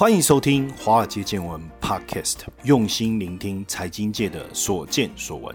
欢迎收听《华尔街见闻》Podcast，用心聆听财经界的所见所闻。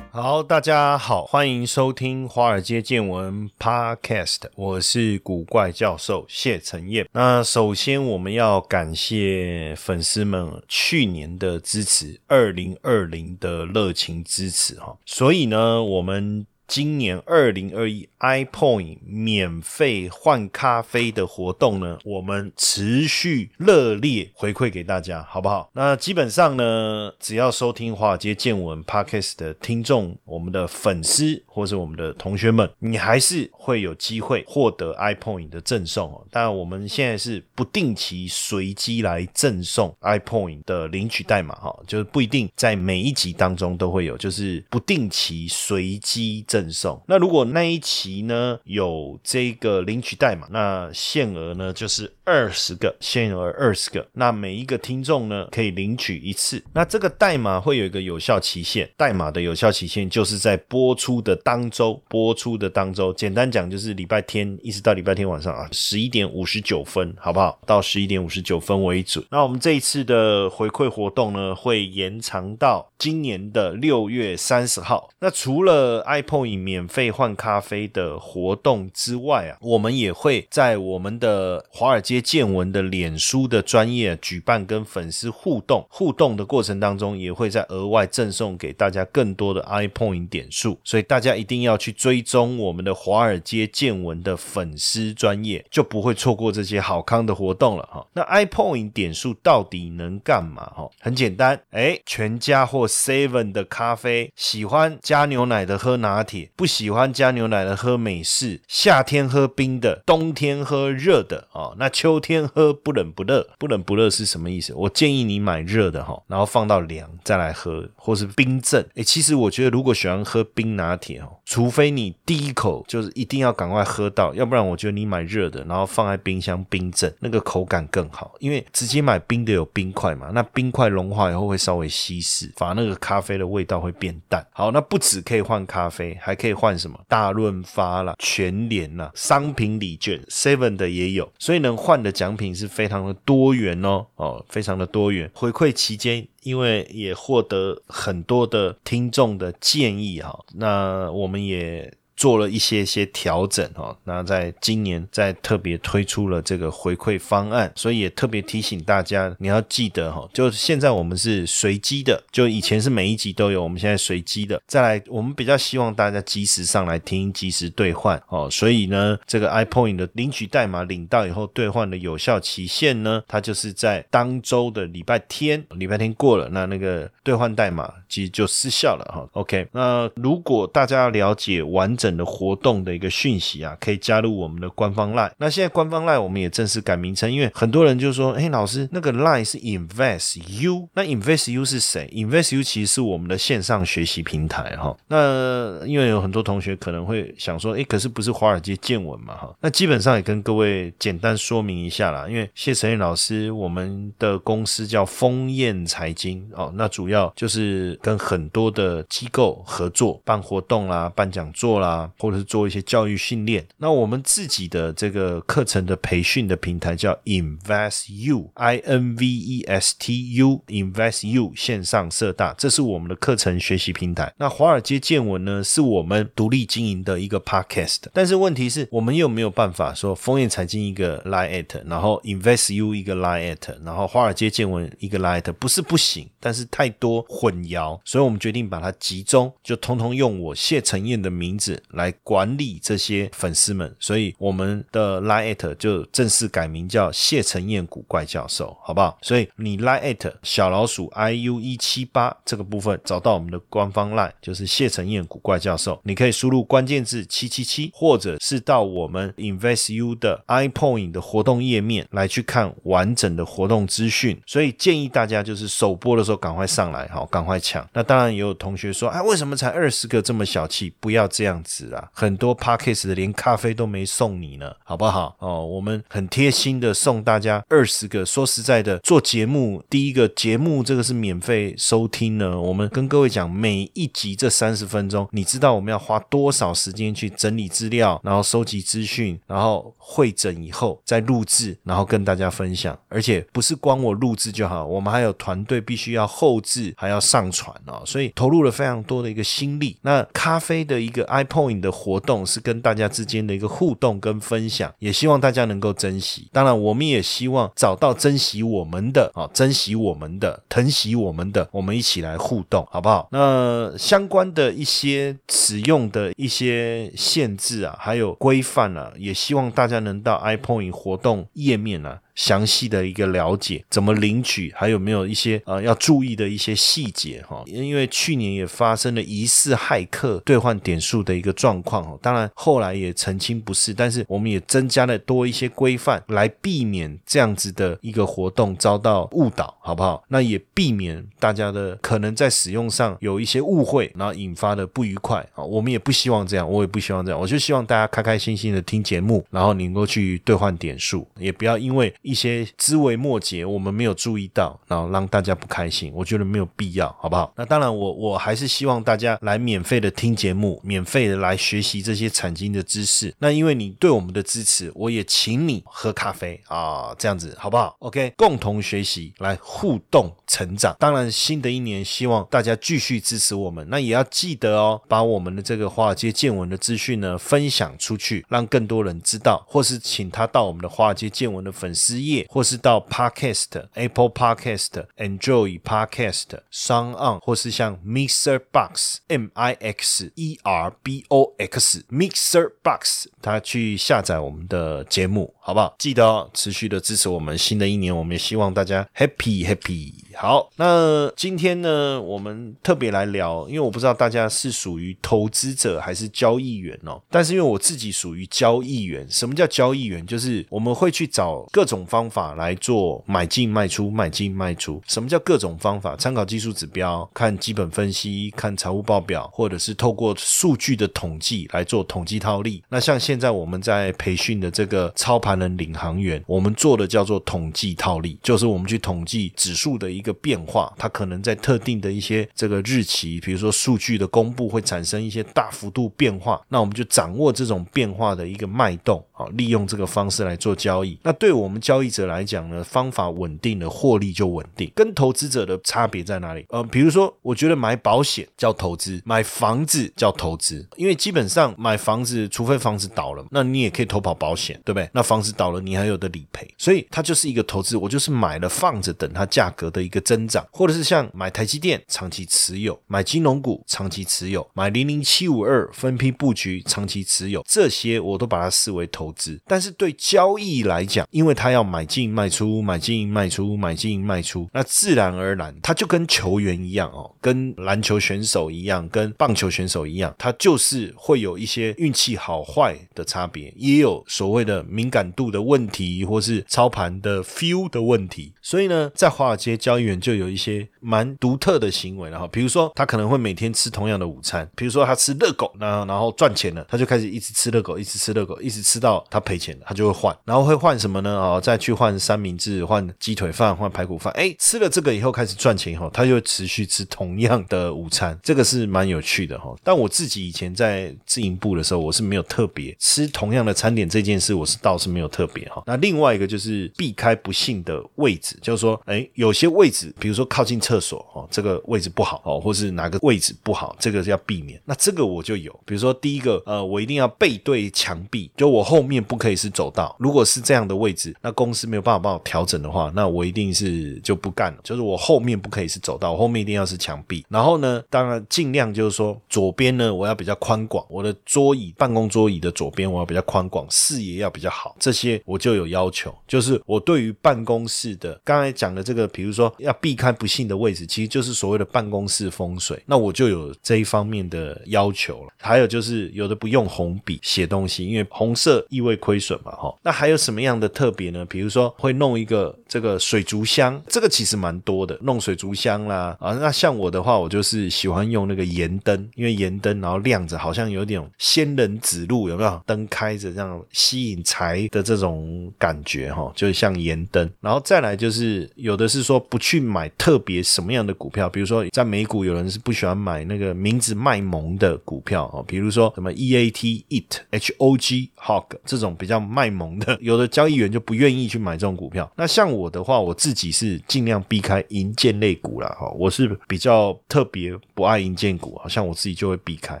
好，大家好，欢迎收听《华尔街见闻》Podcast，我是古怪教授谢承彦。那首先我们要感谢粉丝们去年的支持，二零二零的热情支持哈，所以呢，我们。今年二零二一 iPoint 免费换咖啡的活动呢，我们持续热烈回馈给大家，好不好？那基本上呢，只要收听华尔街见闻 Podcast 的听众，我们的粉丝或是我们的同学们，你还是会有机会获得 iPoint 的赠送哦。但，我们现在是不定期随机来赠送 iPoint 的领取代码哈，就是不一定在每一集当中都会有，就是不定期随机。赠送。那如果那一期呢有这个领取代码，那限额呢就是二十个，限额二十个。那每一个听众呢可以领取一次。那这个代码会有一个有效期限，代码的有效期限就是在播出的当周，播出的当周，简单讲就是礼拜天一直到礼拜天晚上啊，十一点五十九分，好不好？到十一点五十九分为准。那我们这一次的回馈活动呢，会延长到今年的六月三十号。那除了 iPhone。免费换咖啡的活动之外啊，我们也会在我们的华尔街见闻的脸书的专业举办跟粉丝互动，互动的过程当中，也会在额外赠送给大家更多的 iPoint 点数，所以大家一定要去追踪我们的华尔街见闻的粉丝专业，就不会错过这些好康的活动了哈。那 iPoint 点数到底能干嘛哈？很简单，哎，全家或 Seven 的咖啡，喜欢加牛奶的喝拿铁。不喜欢加牛奶的喝美式，夏天喝冰的，冬天喝热的啊。那秋天喝不冷不热，不冷不热是什么意思？我建议你买热的哈，然后放到凉再来喝，或是冰镇。哎，其实我觉得如果喜欢喝冰拿铁哦，除非你第一口就是一定要赶快喝到，要不然我觉得你买热的，然后放在冰箱冰镇，那个口感更好。因为直接买冰的有冰块嘛，那冰块融化以后会稍微稀释，反而那个咖啡的味道会变淡。好，那不止可以换咖啡。还可以换什么大润发啦、全联啦、商品礼券，Seven 的也有，所以能换的奖品是非常的多元哦，哦，非常的多元。回馈期间，因为也获得很多的听众的建议哈，那我们也。做了一些些调整哈，那在今年在特别推出了这个回馈方案，所以也特别提醒大家，你要记得哈，就现在我们是随机的，就以前是每一集都有，我们现在随机的。再来，我们比较希望大家及时上来听，及时兑换哦。所以呢，这个 iPoint 的领取代码领到以后兑换的有效期限呢，它就是在当周的礼拜天，礼拜天过了，那那个兑换代码其实就失效了哈。OK，那如果大家了解完整。整的活动的一个讯息啊，可以加入我们的官方 line。那现在官方 line 我们也正式改名称，因为很多人就说：“哎，老师，那个 line 是 Invest U，那 Invest U 是谁？Invest U 其实是我们的线上学习平台哈。那因为有很多同学可能会想说：“哎，可是不是华尔街见闻嘛？哈。”那基本上也跟各位简单说明一下啦。因为谢承彦老师，我们的公司叫丰燕财经哦，那主要就是跟很多的机构合作办活动啦、办讲座啦。啊或者是做一些教育训练，那我们自己的这个课程的培训的平台叫 Invest U，I N V E S T U，Invest U 线上社大，这是我们的课程学习平台。那华尔街见闻呢，是我们独立经营的一个 Podcast。但是问题是我们又没有办法说枫叶财经一个 lie at 然后 Invest U 一个 lie at 然后华尔街见闻一个 lie at 不是不行，但是太多混淆，所以我们决定把它集中，就通通用我谢承彦的名字。来管理这些粉丝们，所以我们的 Line 就正式改名叫谢承彦古怪教授，好不好？所以你 Line 小老鼠 iu 一七八这个部分找到我们的官方 Line，就是谢承彦古怪教授，你可以输入关键字七七七，或者是到我们 InvestU 的 iPoint 的活动页面来去看完整的活动资讯。所以建议大家就是首播的时候赶快上来，好，赶快抢。那当然也有同学说，哎，为什么才二十个这么小气？不要这样子。子啊，很多 podcast 的连咖啡都没送你呢，好不好？哦，我们很贴心的送大家二十个。说实在的，做节目第一个节目这个是免费收听呢。我们跟各位讲，每一集这三十分钟，你知道我们要花多少时间去整理资料，然后收集资讯，然后会诊以后再录制，然后跟大家分享。而且不是光我录制就好，我们还有团队必须要后置，还要上传哦，所以投入了非常多的一个心力。那咖啡的一个 ipod 影的活动是跟大家之间的一个互动跟分享，也希望大家能够珍惜。当然，我们也希望找到珍惜我们的啊，珍惜我们的，疼惜我们的，我们一起来互动，好不好？那相关的一些使用的一些限制啊，还有规范啊，也希望大家能到 iPoint 活动页面啊。详细的一个了解，怎么领取，还有没有一些呃要注意的一些细节哈？因为去年也发生了疑似骇客兑换点数的一个状况，当然后来也澄清不是，但是我们也增加了多一些规范来避免这样子的一个活动遭到误导，好不好？那也避免大家的可能在使用上有一些误会，然后引发的不愉快啊。我们也不希望这样，我也不希望这样，我就希望大家开开心心的听节目，然后能够去兑换点数，也不要因为。一些枝微末节，我们没有注意到，然后让大家不开心，我觉得没有必要，好不好？那当然，我我还是希望大家来免费的听节目，免费的来学习这些产经的知识。那因为你对我们的支持，我也请你喝咖啡啊，这样子好不好？OK，共同学习，来互动成长。当然，新的一年希望大家继续支持我们，那也要记得哦，把我们的这个华尔街见闻的资讯呢分享出去，让更多人知道，或是请他到我们的华尔街见闻的粉丝。职业，或是到 Podcast、Apple Podcast、Enjoy Podcast、Sound On，或是像 Mixer Box、M I X E R B O X、Mixer Box，他去下载我们的节目，好不好？记得哦，持续的支持我们。新的一年，我们也希望大家 Happy Happy。好，那今天呢，我们特别来聊，因为我不知道大家是属于投资者还是交易员哦。但是因为我自己属于交易员，什么叫交易员？就是我们会去找各种方法来做买进卖出，买进卖出。什么叫各种方法？参考技术指标，看基本分析，看财务报表，或者是透过数据的统计来做统计套利。那像现在我们在培训的这个操盘人领航员，我们做的叫做统计套利，就是我们去统计指数的一。个变化，它可能在特定的一些这个日期，比如说数据的公布会产生一些大幅度变化，那我们就掌握这种变化的一个脉动啊，利用这个方式来做交易。那对我们交易者来讲呢，方法稳定的获利就稳定。跟投资者的差别在哪里？呃，比如说，我觉得买保险叫投资，买房子叫投资，因为基本上买房子，除非房子倒了，那你也可以投保保险，对不对？那房子倒了，你还有的理赔，所以它就是一个投资。我就是买了放着，等它价格的一个。增长，或者是像买台积电长期持有，买金融股长期持有，买零零七五二分批布局长期持有，这些我都把它视为投投资。但是对交易来讲，因为他要买进卖出，买进卖出，买进卖出，那自然而然，他就跟球员一样哦，跟篮球选手一样，跟棒球选手一样，他就是会有一些运气好坏的差别，也有所谓的敏感度的问题，或是操盘的 feel 的问题。所以呢，在华尔街交易员就有一些蛮独特的行为，然后比如说他可能会每天吃同样的午餐，比如说他吃热狗，然后然后赚钱了，他就开始一直吃热狗，一直吃热狗，一直吃到他赔钱，他就会换，然后会换什么呢？哦，再去换三明治，换鸡腿饭，换排骨饭。哎，吃了这个以后开始赚钱以后，他就持续吃同样的午餐，这个是蛮有趣的哈。但我自己以前在自营部的时候，我是没有特别吃同样的餐点这件事，我是倒是没有特别哈。那另外一个就是避开不幸的位置，就是说，哎，有些位置。比如说靠近厕所哦，这个位置不好哦，或是哪个位置不好，这个要避免。那这个我就有，比如说第一个，呃，我一定要背对墙壁，就我后面不可以是走道。如果是这样的位置，那公司没有办法帮我调整的话，那我一定是就不干了。就是我后面不可以是走道，我后面一定要是墙壁。然后呢，当然尽量就是说左边呢，我要比较宽广，我的桌椅办公桌椅的左边我要比较宽广，视野要比较好。这些我就有要求，就是我对于办公室的刚才讲的这个，比如说要。避开不幸的位置，其实就是所谓的办公室风水。那我就有这一方面的要求了。还有就是有的不用红笔写东西，因为红色意味亏损嘛，哈。那还有什么样的特别呢？比如说会弄一个这个水族箱，这个其实蛮多的，弄水族箱啦啊。那像我的话，我就是喜欢用那个盐灯，因为盐灯然后亮着，好像有点仙人指路，有没有？灯开着这样吸引财的这种感觉哈，就是像盐灯。然后再来就是有的是说不去买特别什么样的股票，比如说在美股有人是不喜欢买那个名字卖萌的股票哦，比如说什么 E A T It H O G Hog 这种比较卖萌的，有的交易员就不愿意去买这种股票。那像我的话，我自己是尽量避开银建类股了哈，我是比较特别不爱银建股，好像我自己就会避开。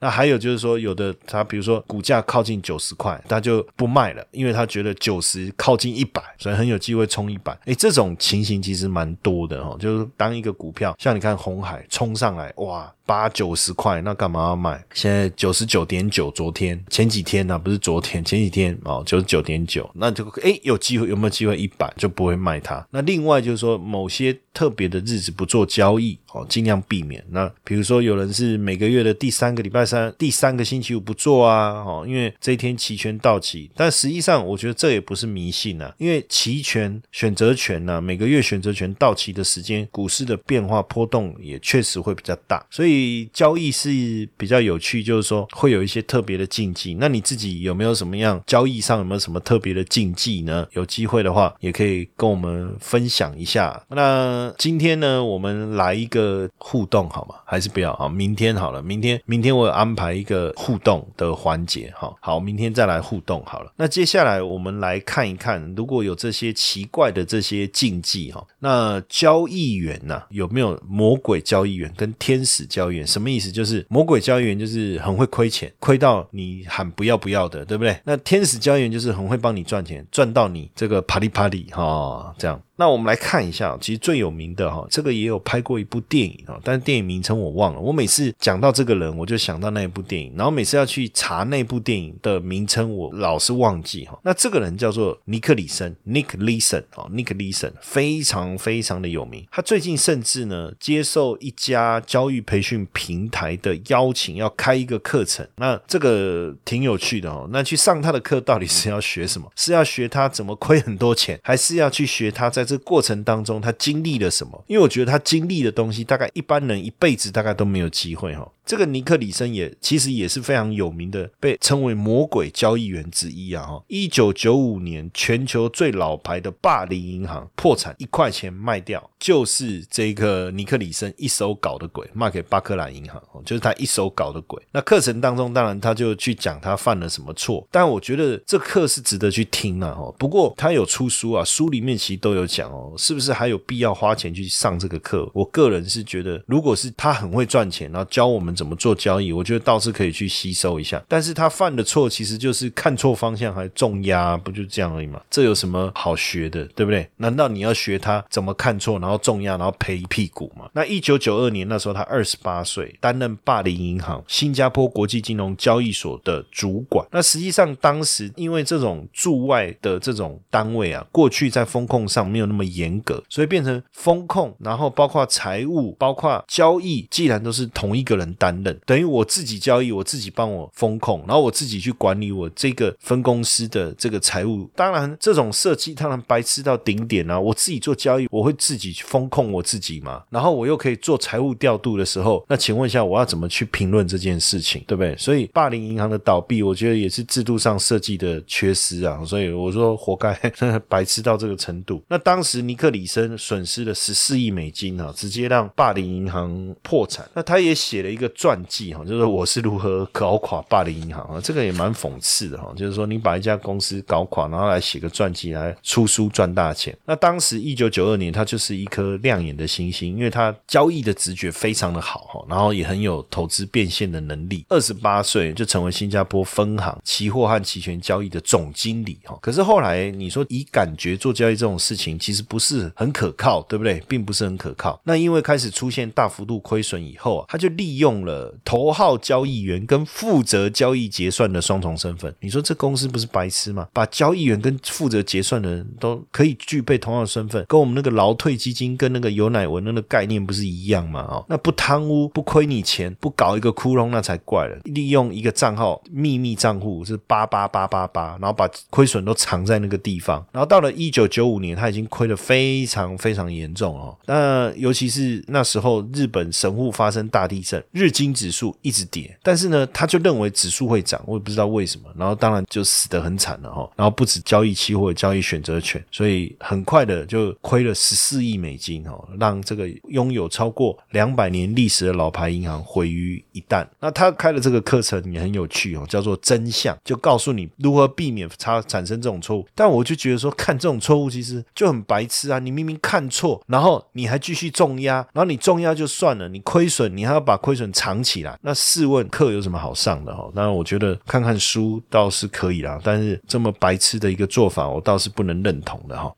那还有就是说，有的他比如说股价靠近九十块，他就不卖了，因为他觉得九十靠近一百，所以很有机会冲一百。哎，这种情形其实蛮多的哈，就是当一个股票像你看红海冲上来，哇！八九十块，那干嘛要卖？现在九十九点九，昨天前几天呢？不是昨天，前几天哦，九十九点九，那就哎有机会有没有机会一百就不会卖它？那另外就是说，某些特别的日子不做交易哦，尽量避免。那比如说有人是每个月的第三个礼拜三、第三个星期五不做啊，哦，因为这一天期权到期。但实际上，我觉得这也不是迷信啊，因为期权选择权呢，每个月选择权到期的时间，股市的变化波动也确实会比较大，所以。交易是比较有趣，就是说会有一些特别的禁忌。那你自己有没有什么样交易上有没有什么特别的禁忌呢？有机会的话，也可以跟我们分享一下。那今天呢，我们来一个呃互动好吗？还是不要啊？明天好了，明天明天我有安排一个互动的环节哈。好，明天再来互动好了。那接下来我们来看一看，如果有这些奇怪的这些禁忌哈，那交易员呢有没有魔鬼交易员跟天使交？易员什么意思？就是魔鬼交易员，就是很会亏钱，亏到你喊不要不要的，对不对？那天使交易员就是很会帮你赚钱，赚到你这个啪里啪里哈，这样。那我们来看一下，其实最有名的哈，这个也有拍过一部电影啊，但是电影名称我忘了。我每次讲到这个人，我就想到那一部电影，然后每次要去查那部电影的名称，我老是忘记哈。那这个人叫做尼克里森 （Nick l e s o n 啊，Nick l e s o n 非常非常的有名。他最近甚至呢，接受一家教育培训平台的邀请，要开一个课程。那这个挺有趣的哦。那去上他的课，到底是要学什么？是要学他怎么亏很多钱，还是要去学他在这过程当中，他经历了什么？因为我觉得他经历的东西，大概一般人一辈子大概都没有机会哈。这个尼克里森也其实也是非常有名的，被称为魔鬼交易员之一啊！哈，一九九五年全球最老牌的霸凌银行破产，一块钱卖掉，就是这个尼克里森一手搞的鬼，卖给巴克莱银行，就是他一手搞的鬼。那课程当中，当然他就去讲他犯了什么错，但我觉得这课是值得去听啊！哈，不过他有出书啊，书里面其实都有讲哦，是不是还有必要花钱去上这个课？我个人是觉得，如果是他很会赚钱，然后教我们。怎么做交易？我觉得倒是可以去吸收一下。但是他犯的错其实就是看错方向，还重压，不就这样而已嘛？这有什么好学的，对不对？难道你要学他怎么看错，然后重压，然后赔一屁股吗？那一九九二年那时候他二十八岁，担任霸凌银行新加坡国际金融交易所的主管。那实际上当时因为这种驻外的这种单位啊，过去在风控上没有那么严格，所以变成风控，然后包括财务，包括交易，既然都是同一个人。担任等于我自己交易，我自己帮我风控，然后我自己去管理我这个分公司的这个财务。当然，这种设计当然白痴到顶点啊！我自己做交易，我会自己去风控我自己嘛，然后我又可以做财务调度的时候，那请问一下，我要怎么去评论这件事情，对不对？所以，霸凌银行的倒闭，我觉得也是制度上设计的缺失啊。所以我说，活该 白痴到这个程度。那当时尼克里森损失了十四亿美金啊，直接让霸凌银行破产。那他也写了一个。传记哈，就是我是如何搞垮霸凌银行啊，这个也蛮讽刺的哈。就是说，你把一家公司搞垮，然后来写个传记来出书赚大钱。那当时一九九二年，他就是一颗亮眼的星星，因为他交易的直觉非常的好哈，然后也很有投资变现的能力。二十八岁就成为新加坡分行期货和期权交易的总经理哈。可是后来你说以感觉做交易这种事情，其实不是很可靠，对不对？并不是很可靠。那因为开始出现大幅度亏损以后啊，他就利用。了头号交易员跟负责交易结算的双重身份。你说这公司不是白痴吗？把交易员跟负责结算的人都可以具备同样的身份，跟我们那个劳退基金跟那个有奶文那个概念不是一样吗？哦，那不贪污不亏你钱，不搞一个窟窿那才怪了。利用一个账号秘密账户是八八八八八，然后把亏损都藏在那个地方。然后到了一九九五年，他已经亏得非常非常严重哦。那尤其是那时候日本神户发生大地震，日经指数一直跌，但是呢，他就认为指数会涨，我也不知道为什么。然后当然就死得很惨了哈。然后不止交易期货，交易选择权，所以很快的就亏了十四亿美金哦，让这个拥有超过两百年历史的老牌银行毁于一旦。那他开的这个课程也很有趣哦，叫做真相，就告诉你如何避免它产生这种错误。但我就觉得说，看这种错误其实就很白痴啊！你明明看错，然后你还继续重压，然后你重压就算了，你亏损你还要把亏损藏起来，那试问课有什么好上的哈？那我觉得看看书倒是可以啦，但是这么白痴的一个做法，我倒是不能认同的哈。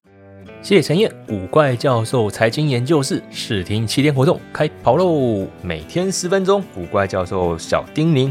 谢谢陈燕，古怪教授财经研究室试听七天活动开跑喽！每天十分钟，古怪教授小叮咛。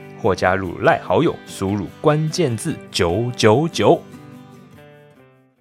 或加入赖好友，输入关键字九九九。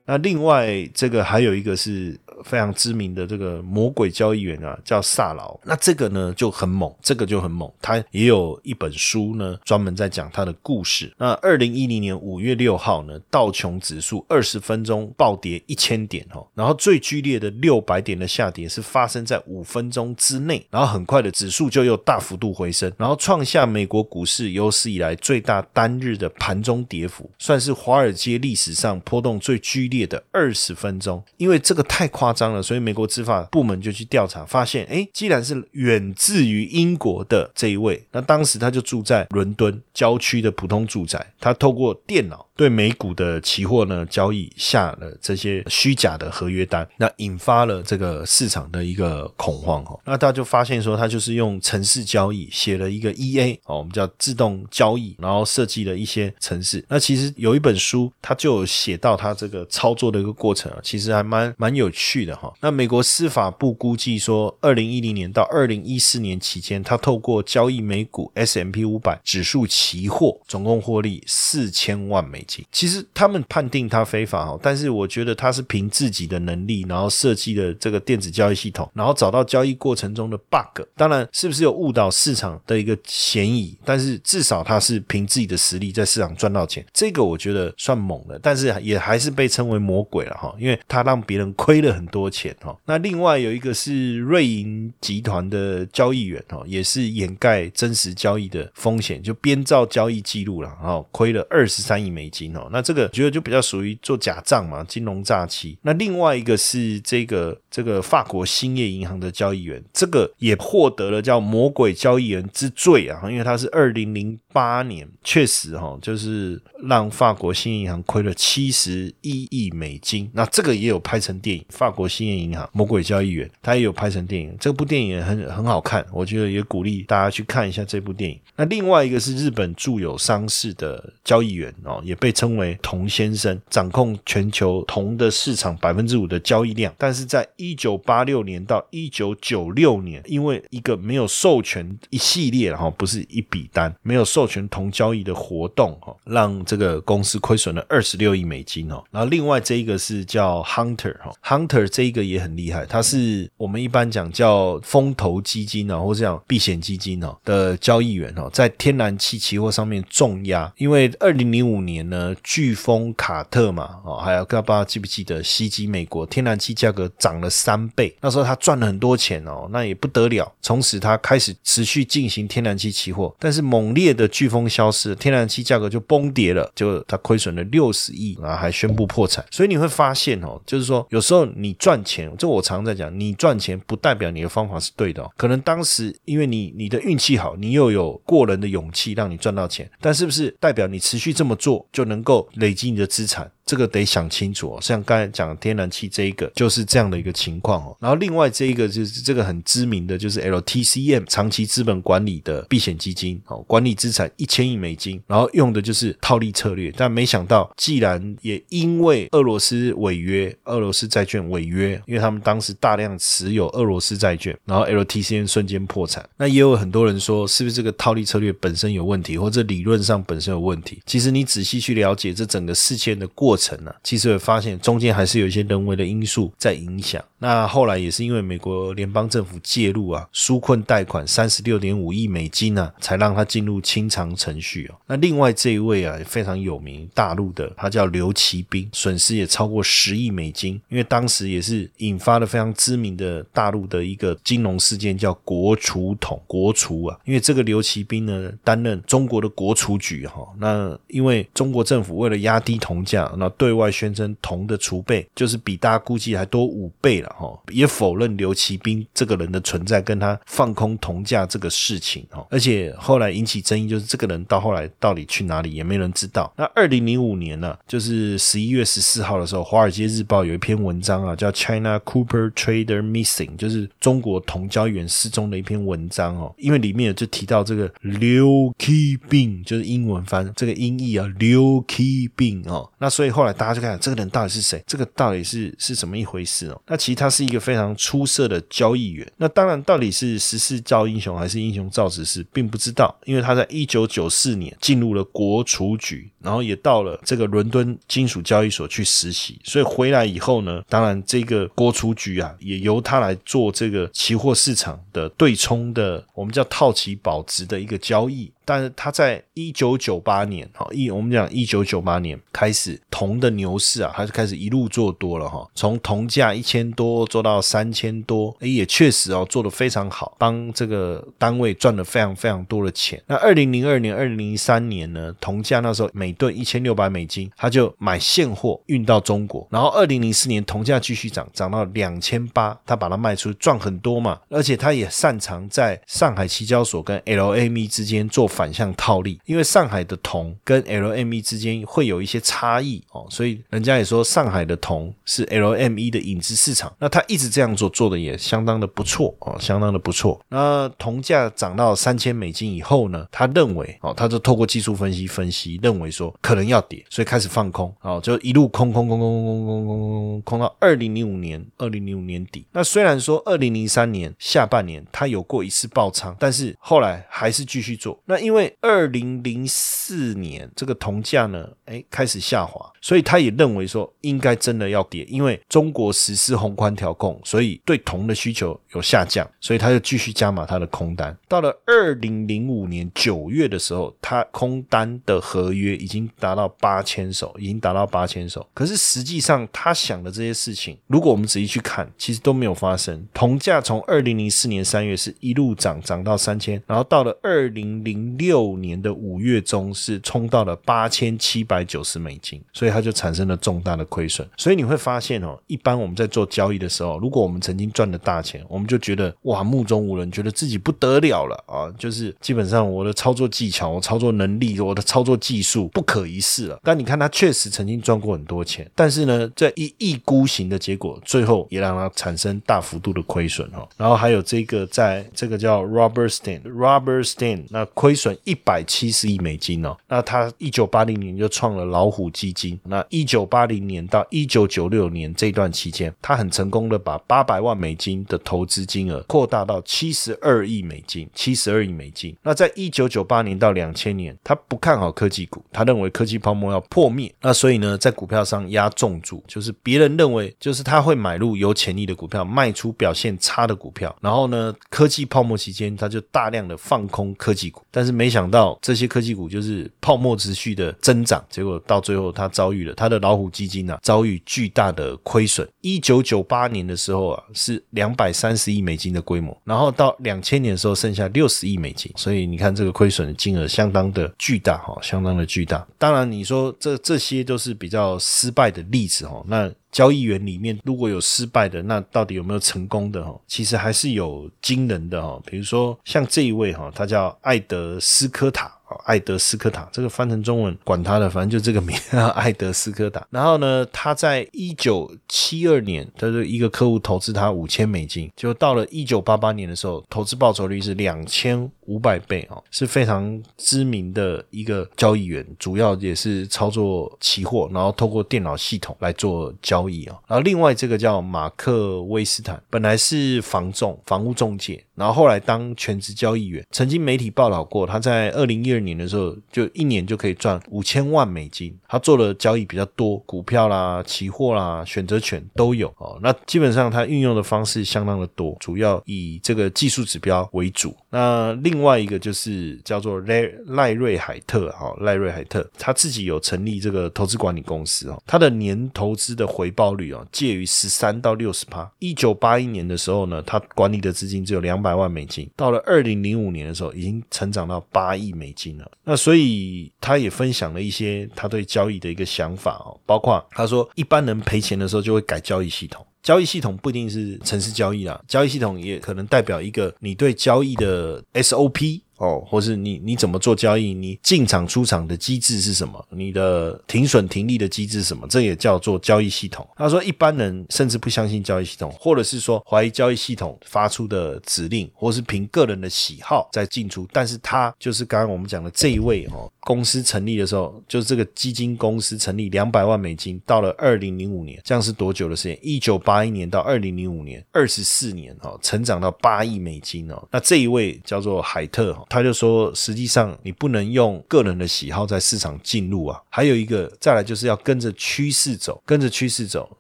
那另外这个还有一个是。非常知名的这个魔鬼交易员啊，叫萨劳。那这个呢就很猛，这个就很猛。他也有一本书呢，专门在讲他的故事。那二零一零年五月六号呢，道琼指数二十分钟暴跌一千点哦，然后最剧烈的六百点的下跌是发生在五分钟之内，然后很快的指数就又大幅度回升，然后创下美国股市有史以来最大单日的盘中跌幅，算是华尔街历史上波动最剧烈的二十分钟。因为这个太夸。夸张了，所以美国执法部门就去调查，发现，哎，既然是远自于英国的这一位，那当时他就住在伦敦郊区的普通住宅，他透过电脑。对美股的期货呢交易下了这些虚假的合约单，那引发了这个市场的一个恐慌哈。那大家就发现说，他就是用程式交易写了一个 EA 哦，我们叫自动交易，然后设计了一些程式。那其实有一本书，他就有写到他这个操作的一个过程啊，其实还蛮蛮有趣的哈。那美国司法部估计说，二零一零年到二零一四年期间，他透过交易美股 S M P 五百指数期货，总共获利四千万美。其实他们判定他非法哈，但是我觉得他是凭自己的能力，然后设计的这个电子交易系统，然后找到交易过程中的 bug。当然，是不是有误导市场的一个嫌疑？但是至少他是凭自己的实力在市场赚到钱，这个我觉得算猛的。但是也还是被称为魔鬼了哈，因为他让别人亏了很多钱哈。那另外有一个是瑞银集团的交易员哈，也是掩盖真实交易的风险，就编造交易记录了，然后亏了二十三亿美金。那这个觉得就比较属于做假账嘛，金融诈欺。那另外一个是这个这个法国兴业银行的交易员，这个也获得了叫魔鬼交易员之罪啊，因为他是二零零八年确实哈，就是让法国兴业银行亏了七十一亿美金。那这个也有拍成电影，法国兴业银行魔鬼交易员，他也有拍成电影。这部电影也很很好看，我觉得也鼓励大家去看一下这部电影。那另外一个是日本著有商事的交易员哦，也被。称为铜先生，掌控全球铜的市场百分之五的交易量，但是在一九八六年到一九九六年，因为一个没有授权一系列哈，不是一笔单，没有授授权同交易的活动哈，让这个公司亏损了二十六亿美金哦。然后另外这一个是叫 Hunter 哈，Hunter 这一个也很厉害，它是我们一般讲叫风投基金啊，或者讲避险基金哦的交易员哦，在天然气期货上面重压，因为二零零五年。呢，飓风卡特嘛，哦，还有不知道记不记得袭击美国，天然气价格涨了三倍，那时候他赚了很多钱哦，那也不得了。从此他开始持续进行天然气期货，但是猛烈的飓风消失，天然气价格就崩跌了，就它亏损了六十亿，然后还宣布破产。所以你会发现哦，就是说有时候你赚钱，这我常在讲，你赚钱不代表你的方法是对的，可能当时因为你你的运气好，你又有过人的勇气让你赚到钱，但是不是代表你持续这么做就能够累积你的资产？这个得想清楚哦。像刚才讲天然气这一个就是这样的一个情况哦。然后另外这一个就是这个很知名的就是 LTCM 长期资本管理的避险基金哦，管理资产一千亿美金，然后用的就是套利策略。但没想到，既然也因为俄罗斯违约，俄罗斯债券违约，因为他们当时大量持有俄罗斯债券，然后 LTCM 瞬间破产。那也有很多人说，是不是这个套利策略本身有问题，或者理论上本身有问题？其实你仔细去了解这整个事件的过程。成了，其实会发现中间还是有一些人为的因素在影响。那后来也是因为美国联邦政府介入啊，纾困贷款三十六点五亿美金呢，才让他进入清偿程序哦。那另外这一位啊非常有名，大陆的他叫刘奇兵，损失也超过十亿美金，因为当时也是引发了非常知名的大陆的一个金融事件，叫国储统国储啊。因为这个刘奇兵呢担任中国的国储局哈，那因为中国政府为了压低铜价，那对外宣称铜的储备就是比大家估计还多五倍了哈，也否认刘奇斌这个人的存在，跟他放空铜价这个事情哈，而且后来引起争议，就是这个人到后来到底去哪里也没人知道。那二零零五年呢，就是十一月十四号的时候，《华尔街日报》有一篇文章啊，叫 “China Cooper Trader Missing”，就是中国铜交易员失踪的一篇文章哦，因为里面就提到这个刘奇斌，就是英文翻这个音译啊，刘奇斌哦，那所以后来。大家就看这个人到底是谁，这个到底是是怎么一回事哦？那其实他是一个非常出色的交易员。那当然，到底是时势造英雄还是英雄造时势，并不知道。因为他在一九九四年进入了国储局，然后也到了这个伦敦金属交易所去实习。所以回来以后呢，当然这个国储局啊，也由他来做这个期货市场的对冲的，我们叫套期保值的一个交易。但是他在一九九八年，哈一我们讲一九九八年开始铜的牛市啊，它是开始一路做多了哈，从铜价一千多做到三千多，哎也确实哦做的非常好，帮这个单位赚了非常非常多的钱。那二零零二年、二零零三年呢，铜价那时候每吨一千六百美金，他就买现货运到中国，然后二零零四年铜价继续涨，涨到两千八，他把它卖出赚很多嘛，而且他也擅长在上海期交所跟 LME 之间做。反向套利，因为上海的铜跟 LME 之间会有一些差异哦，所以人家也说上海的铜是 LME 的影子市场。那他一直这样做，做的也相当的不错哦，相当的不错。那铜价涨到三千美金以后呢，他认为哦，他就透过技术分析分析，认为说可能要跌，所以开始放空哦，就一路空空空空空空空空空空到二零零五年，二零零五年底。那虽然说二零零三年下半年他有过一次爆仓，但是后来还是继续做。那因因为二零零四年这个铜价呢，哎开始下滑，所以他也认为说应该真的要跌，因为中国实施宏观调控，所以对铜的需求有下降，所以他就继续加码他的空单。到了二零零五年九月的时候，他空单的合约已经达到八千手，已经达到八千手。可是实际上他想的这些事情，如果我们仔细去看，其实都没有发生。铜价从二零零四年三月是一路涨涨到三千，然后到了二零零。六年的五月中是冲到了八千七百九十美金，所以它就产生了重大的亏损。所以你会发现哦，一般我们在做交易的时候，如果我们曾经赚了大钱，我们就觉得哇目中无人，觉得自己不得了了啊，就是基本上我的操作技巧、我操作能力、我的操作技术不可一世了。但你看他确实曾经赚过很多钱，但是呢，这一意孤行的结果，最后也让他产生大幅度的亏损哦。然后还有这个，在这个叫 Robert Stein，Robert Stein 那亏损。一百七十亿美金哦，那他一九八零年就创了老虎基金。那一九八零年到一九九六年这段期间，他很成功的把八百万美金的投资金额扩大到七十二亿美金。七十二亿美金。那在一九九八年到两千年，他不看好科技股，他认为科技泡沫要破灭。那所以呢，在股票上压重注，就是别人认为就是他会买入有潜力的股票，卖出表现差的股票。然后呢，科技泡沫期间，他就大量的放空科技股，但是。没想到这些科技股就是泡沫持续的增长，结果到最后它遭遇了它的老虎基金啊遭遇巨大的亏损。一九九八年的时候啊是两百三十亿美金的规模，然后到两千年的时候剩下六十亿美金，所以你看这个亏损的金额相当的巨大哈，相当的巨大。当然你说这这些都是比较失败的例子哈，那。交易员里面如果有失败的，那到底有没有成功的？哈，其实还是有惊人的哈。比如说像这一位哈，他叫艾德斯科塔。艾德斯科塔，这个翻成中文管他的，反正就这个名，艾德斯科塔。然后呢，他在一九七二年，他的一个客户投资他五千美金，就到了一九八八年的时候，投资报酬率是两千五百倍哦，是非常知名的一个交易员，主要也是操作期货，然后透过电脑系统来做交易啊。然后另外这个叫马克威斯坦，本来是房仲、房屋中介，然后后来当全职交易员，曾经媒体报道过他在二零一二。年的时候，就一年就可以赚五千万美金。他做的交易比较多，股票啦、期货啦、选择权都有哦。那基本上他运用的方式相当的多，主要以这个技术指标为主。那另外一个就是叫做赖赖瑞海特哈，赖瑞海特他自己有成立这个投资管理公司哦。他的年投资的回报率哦，介于十三到六十趴。一九八一年的时候呢，他管理的资金只有两百万美金，到了二零零五年的时候，已经成长到八亿美金。那所以他也分享了一些他对交易的一个想法哦，包括他说一般人赔钱的时候就会改交易系统，交易系统不一定是城市交易啦，交易系统也可能代表一个你对交易的 SOP。哦，或是你你怎么做交易？你进场出场的机制是什么？你的停损停利的机制是什么？这也叫做交易系统。他说，一般人甚至不相信交易系统，或者是说怀疑交易系统发出的指令，或是凭个人的喜好在进出。但是他就是刚刚我们讲的这一位哦，公司成立的时候，就是这个基金公司成立两百万美金，到了二零零五年，这样是多久的时间？一九八一年到二零零五年，二十四年哦，成长到八亿美金哦。那这一位叫做海特哈。他就说，实际上你不能用个人的喜好在市场进入啊。还有一个，再来就是要跟着趋势走，跟着趋势走。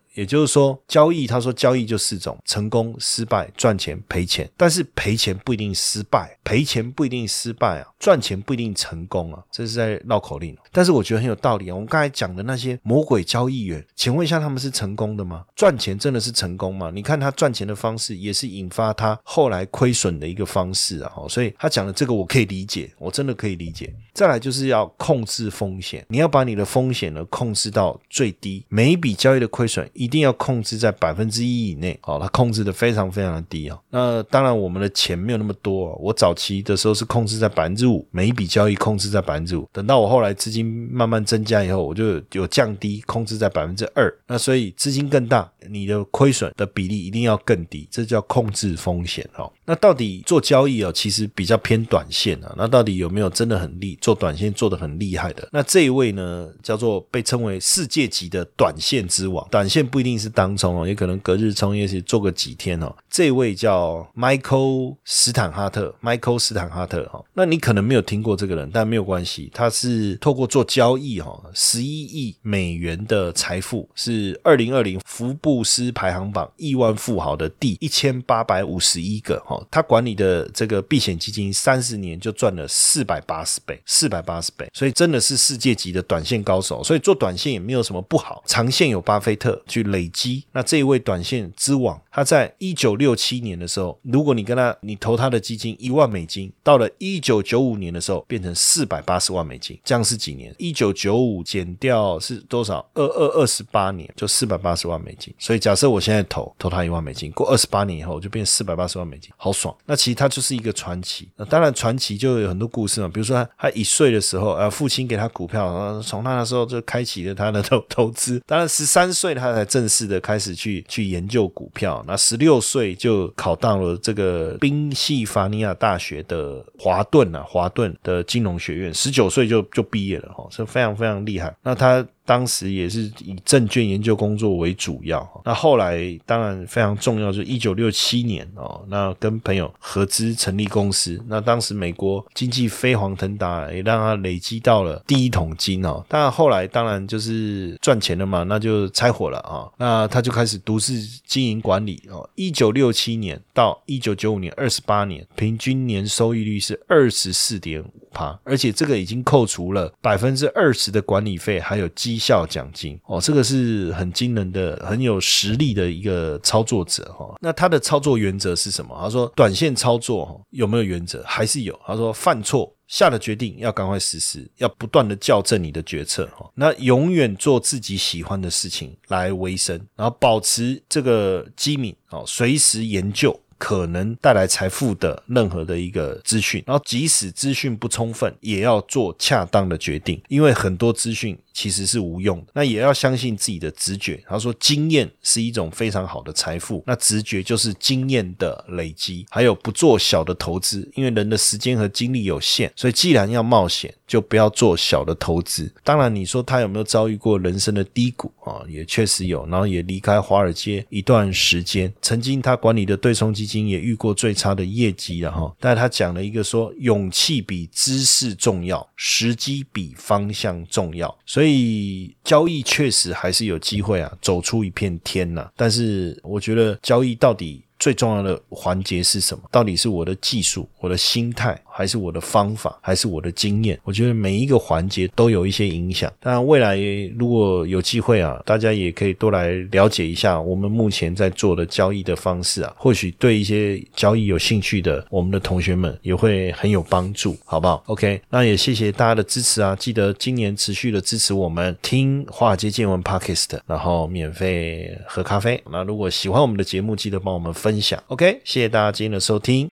也就是说，交易他说交易就四种：成功、失败、赚钱、赔钱。但是赔钱不一定失败，赔钱不一定失败啊，赚钱不一定成功啊，这是在绕口令。但是我觉得很有道理啊。我们刚才讲的那些魔鬼交易员，请问一下，他们是成功的吗？赚钱真的是成功吗？你看他赚钱的方式，也是引发他后来亏损的一个方式啊。所以他讲的这个我可以理解，我真的可以理解。再来就是要控制风险，你要把你的风险呢控制到最低，每一笔交易的亏损。一定要控制在百分之一以内，好，它控制的非常非常的低啊。那当然，我们的钱没有那么多，我早期的时候是控制在百分之五，每一笔交易控制在百分之五。等到我后来资金慢慢增加以后，我就有降低，控制在百分之二。那所以资金更大，你的亏损的比例一定要更低，这叫控制风险哦。那到底做交易啊，其实比较偏短线啊。那到底有没有真的很厉做短线做的很厉害的？那这一位呢，叫做被称为世界级的短线之王，短线。不一定是当冲哦，也可能隔日冲，也是做个几天哦。这位叫 Michael 斯坦哈特，Michael 斯坦哈特哈，那你可能没有听过这个人，但没有关系，他是透过做交易哈，十一亿美元的财富是二零二零福布斯排行榜亿万富豪的第一千八百五十一个哈，他管理的这个避险基金三十年就赚了四百八十倍，四百八十倍，所以真的是世界级的短线高手，所以做短线也没有什么不好，长线有巴菲特去。累积，那这一位短线之王，他在一九六七年的时候，如果你跟他，你投他的基金一万美金，到了一九九五年的时候，变成四百八十万美金，这样是几年？一九九五减掉是多少？二二二十八年，就四百八十万美金。所以假设我现在投投他一万美金，过二十八年以后，就变四百八十万美金，好爽。那其实他就是一个传奇。那当然传奇就有很多故事嘛，比如说他他一岁的时候，呃，父亲给他股票，从那时候就开启了他的投投资。当然十三岁他才正式的开始去去研究股票，那十六岁就考到了这个宾夕法尼亚大学的华顿啊，华顿的金融学院，十九岁就就毕业了哈，是非常非常厉害。那他。当时也是以证券研究工作为主要，那后来当然非常重要，就是一九六七年哦，那跟朋友合资成立公司，那当时美国经济飞黄腾达，也让他累积到了第一桶金哦。但后来当然就是赚钱了嘛，那就拆伙了啊，那他就开始独自经营管理哦。一九六七年到一九九五年，二十八年，平均年收益率是二十四点五。趴，而且这个已经扣除了百分之二十的管理费，还有绩效奖金哦，这个是很惊人的、很有实力的一个操作者哈。那他的操作原则是什么？他说，短线操作有没有原则？还是有。他说，犯错。下了决定要赶快实施，要不断的校正你的决策哈。那永远做自己喜欢的事情来维生，然后保持这个机敏哦，随时研究可能带来财富的任何的一个资讯，然后即使资讯不充分，也要做恰当的决定，因为很多资讯。其实是无用的，那也要相信自己的直觉。他说，经验是一种非常好的财富，那直觉就是经验的累积。还有不做小的投资，因为人的时间和精力有限，所以既然要冒险，就不要做小的投资。当然，你说他有没有遭遇过人生的低谷啊？也确实有，然后也离开华尔街一段时间。曾经他管理的对冲基经也遇过最差的业绩了哈。但他讲了一个说，勇气比知识重要，时机比方向重要。所以交易确实还是有机会啊，走出一片天呐。但是我觉得交易到底最重要的环节是什么？到底是我的技术，我的心态？还是我的方法，还是我的经验，我觉得每一个环节都有一些影响。当然，未来如果有机会啊，大家也可以多来了解一下我们目前在做的交易的方式啊，或许对一些交易有兴趣的我们的同学们也会很有帮助，好不好？OK，那也谢谢大家的支持啊！记得今年持续的支持我们听华尔街见闻 Podcast，然后免费喝咖啡。那如果喜欢我们的节目，记得帮我们分享。OK，谢谢大家今天的收听。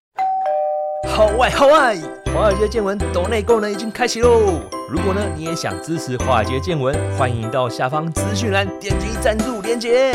好外好外，华尔街见闻抖内功能已经开启喽！如果呢你也想支持华尔街见闻，欢迎到下方资讯栏点击赞助链接。